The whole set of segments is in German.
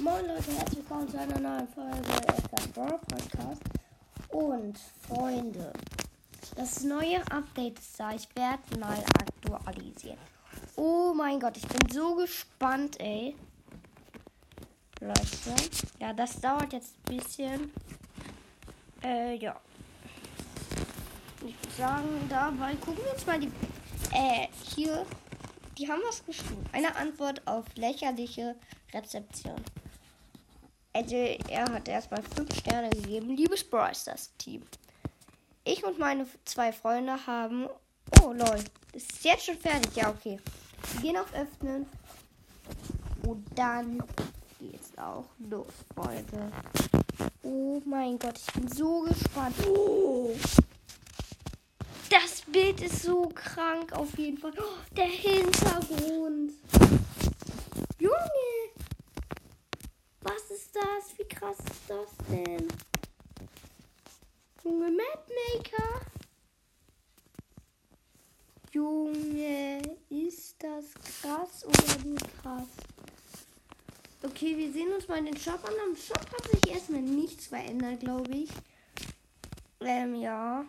Moin Leute, herzlich willkommen zu einer neuen Folge Edgar Brawl Podcast. Und Freunde, das neue Update ist da. Ich werde mal aktualisieren. Oh mein Gott, ich bin so gespannt, ey. Leute, ja, das dauert jetzt ein bisschen. Äh, ja. Ich würde sagen, dabei gucken wir uns mal die. Äh, hier. Die haben was geschrieben. Eine Antwort auf lächerliche Rezeption. Also, er hat erstmal 5 Sterne gegeben. Liebes Bryce, das Team. Ich und meine zwei Freunde haben. Oh, lol. Ist jetzt schon fertig? Ja, okay. Wir gehen auf Öffnen. Und dann geht's auch los, Freunde. Oh mein Gott, ich bin so gespannt. Oh. Das Bild ist so krank auf jeden Fall. Oh, der Hintergrund. Junge. Das? Wie krass ist das denn? Junge Mapmaker. Junge, ist das krass oder nicht krass? Okay, wir sehen uns mal den Shop an. Am Shop hat sich erstmal nichts verändert, glaube ich. Ähm, ja.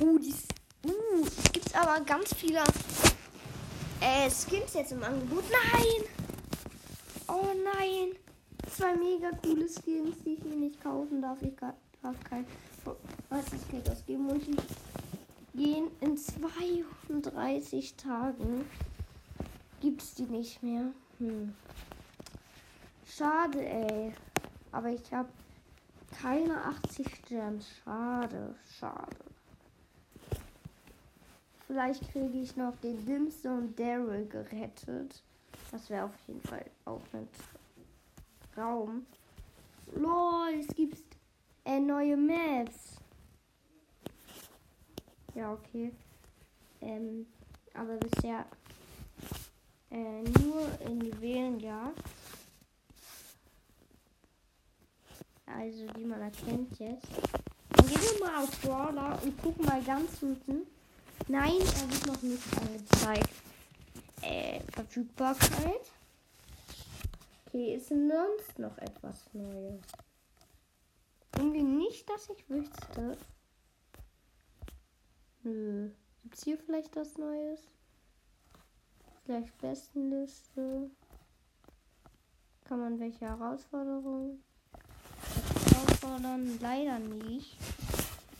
Uh, dies, uh, gibt's aber ganz viele äh, Skins jetzt im Angebot. Nein! Oh nein! Zwei mega coole Skins, die ich mir nicht kaufen darf. Ich darf kein Geld ausgeben. Und die gehen in 32 Tagen. Gibt's die nicht mehr. Hm. Schade, ey. Aber ich habe keine 80 Gems. Schade, schade. Vielleicht kriege ich noch den Dimste und Daryl gerettet. Das wäre auf jeden Fall auch ein Traum. Lol, es gibt äh, neue Maps. Ja, okay. Ähm, aber bisher äh, nur in Juwelenjagd. Also die man erkennt jetzt. Dann gehen wir mal auf Brawler und gucken mal ganz unten. Nein, er wird noch nicht angezeigt. Verfügbarkeit. Okay, ist sonst noch etwas Neues? Irgendwie nicht, dass ich wüsste. Nö. Gibt's hier vielleicht was Neues? Vielleicht Bestenliste. Kann man welche Herausforderungen herausfordern? Leider nicht.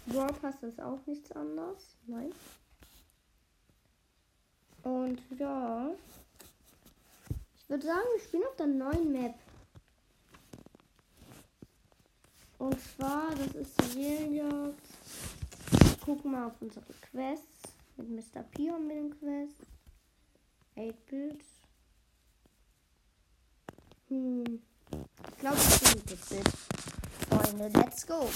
Brawl Pass ist auch nichts anderes. Nein. Und ja. Würde sagen, wir spielen auf der neuen Map. Und zwar, das ist Seelenjagd. Gucken mal auf unsere Quests. Mit Mr. P haben wir den Quest. 8-Bit. Hm. Ich glaube, ich bin 8-Bit. Freunde, let's go.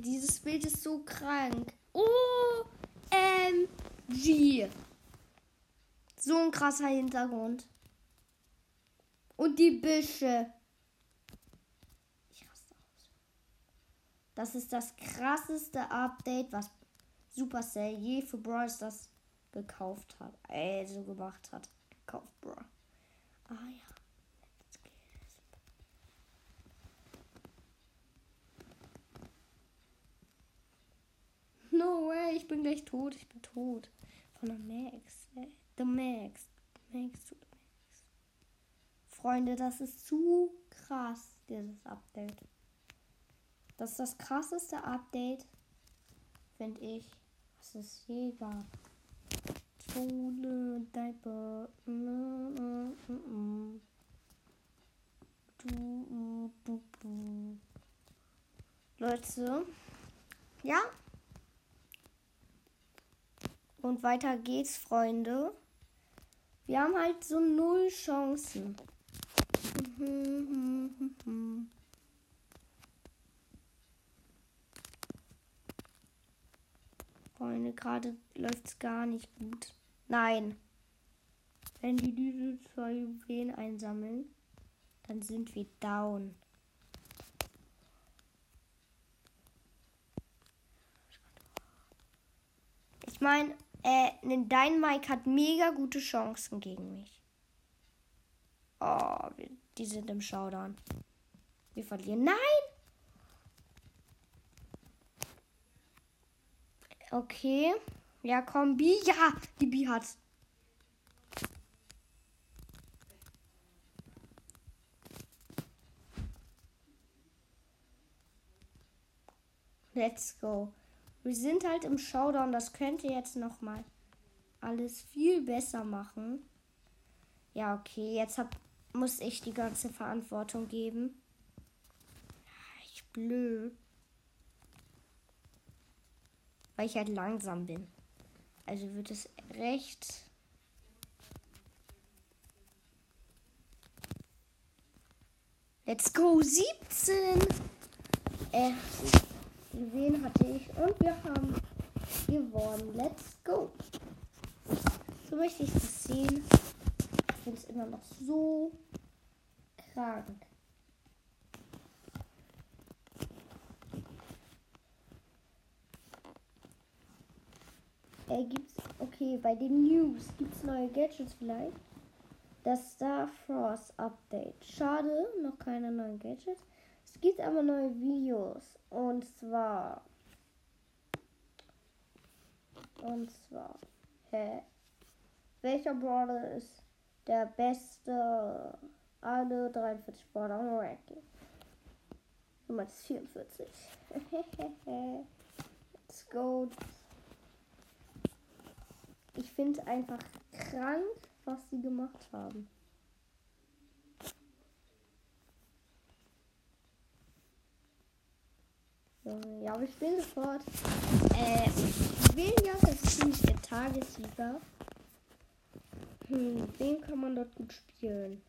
Dieses Bild ist so krank. Oh, ähm. G. So ein krasser Hintergrund. Und die Büsche. Ich raste aus. Das ist das krasseste Update, was Supercell je für Brawl Stars gekauft hat. Also gemacht hat. Gekauft, Bro. Ah ja. No way, ich bin gleich tot. Ich bin tot. Von der Max. The Max. Max zu The Max. Freunde, das ist zu krass, dieses Update. Das ist das krasseste Update, finde ich, was es je gab. Schule, Diaper. Leute, ja, und weiter geht's, Freunde. Wir haben halt so null Chancen. Freunde, gerade läuft's gar nicht gut. Nein. Wenn die diese zwei Juwelen einsammeln, dann sind wir down. Ich meine, äh, Dynamite hat mega gute Chancen gegen mich. Oh, die sind im Showdown. Wir verlieren. Nein! Okay. Ja, komm, B. Ja, die B hat's. Let's go. Wir sind halt im Showdown. Das könnte jetzt noch mal alles viel besser machen. Ja, okay. Jetzt hab, muss ich die ganze Verantwortung geben. Ich blöd. Weil ich halt langsam bin. Also wird es recht. Let's go 17. Äh, Wen hatte ich und wir haben gewonnen. Let's go. So möchte ich das sehen. Ich finde es immer noch so krank. Äh, gibt's, okay, bei den News gibt es neue Gadgets vielleicht. Das Star Frost Update. Schade, noch keine neuen Gadgets. Es gibt aber neue Videos. Und zwar. Und zwar. Hä? Welcher Brawler ist der beste? Alle 43 Brawler am Ranking. Nummer 44. Let's go. Ich finde einfach krank, was sie gemacht haben. Ja, wir spielen sofort. Äh, Williams ist ziemlich der Tagessieger. Hm, den kann man dort gut spielen.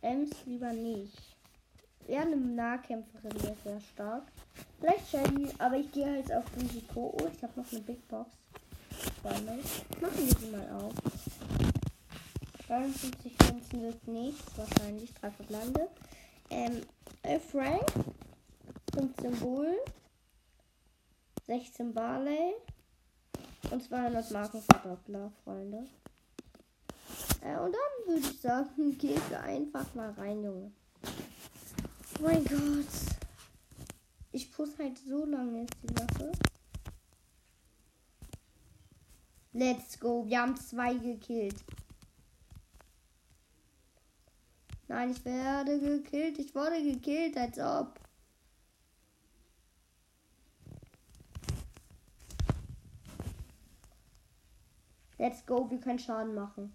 Ems lieber nicht. Ja, eine Nahkämpferin wäre sehr stark. Vielleicht Shelly, aber ich gehe halt auf Risiko. Oh, ich habe noch eine Big Box. Machen wir sie mal auf. 52 Münzen wird nichts, wahrscheinlich drei Verblande. Ähm, äh, Frank 15 Bull, 16 Barley und 200 Marken Verdoppler, Freunde. Äh, und dann würde ich sagen, geht einfach mal rein, Junge. Oh mein Gott. Ich push halt so lange jetzt die Sache. Let's go. Wir haben zwei gekillt. Nein, ich werde gekillt. Ich wurde gekillt, als ob. Let's go, wir können Schaden machen.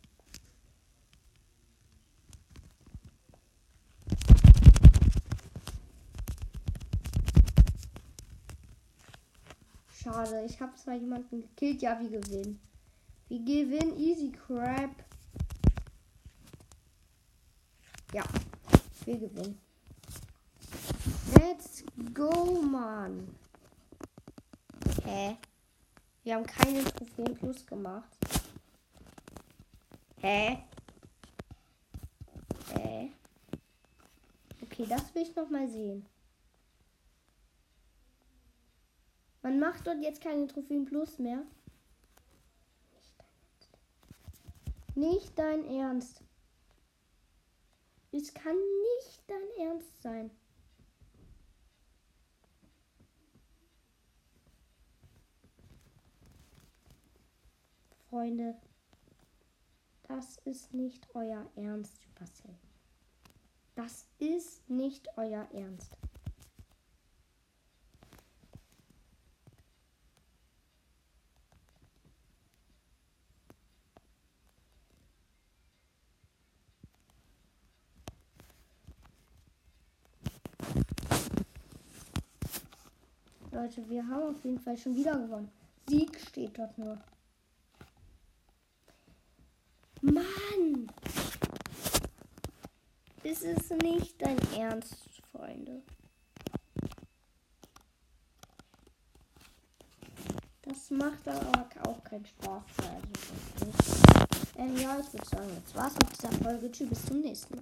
Schade, ich habe zwar jemanden gekillt, ja, wir gewinnen. Wir gewinnen easy crap. Ja, wir gewinnen. Let's go, Mann. Hä? Wir haben keine Trophäen plus gemacht. Hä? Hä? Okay, das will ich noch mal sehen. Man macht dort jetzt keine Trophäen plus mehr. Nicht dein Ernst. Es kann nicht dein Ernst sein. Freunde, das ist nicht euer Ernst, Supercell. Das ist nicht euer Ernst. Leute, wir haben auf jeden Fall schon wieder gewonnen. Sieg steht dort nur. Mann! Das ist nicht dein Ernst, Freunde. Das macht aber auch keinen Spaß. Also ähm, ja, ich würde sagen, jetzt war's mit dieser Folge. Tschüss, bis zum nächsten Mal.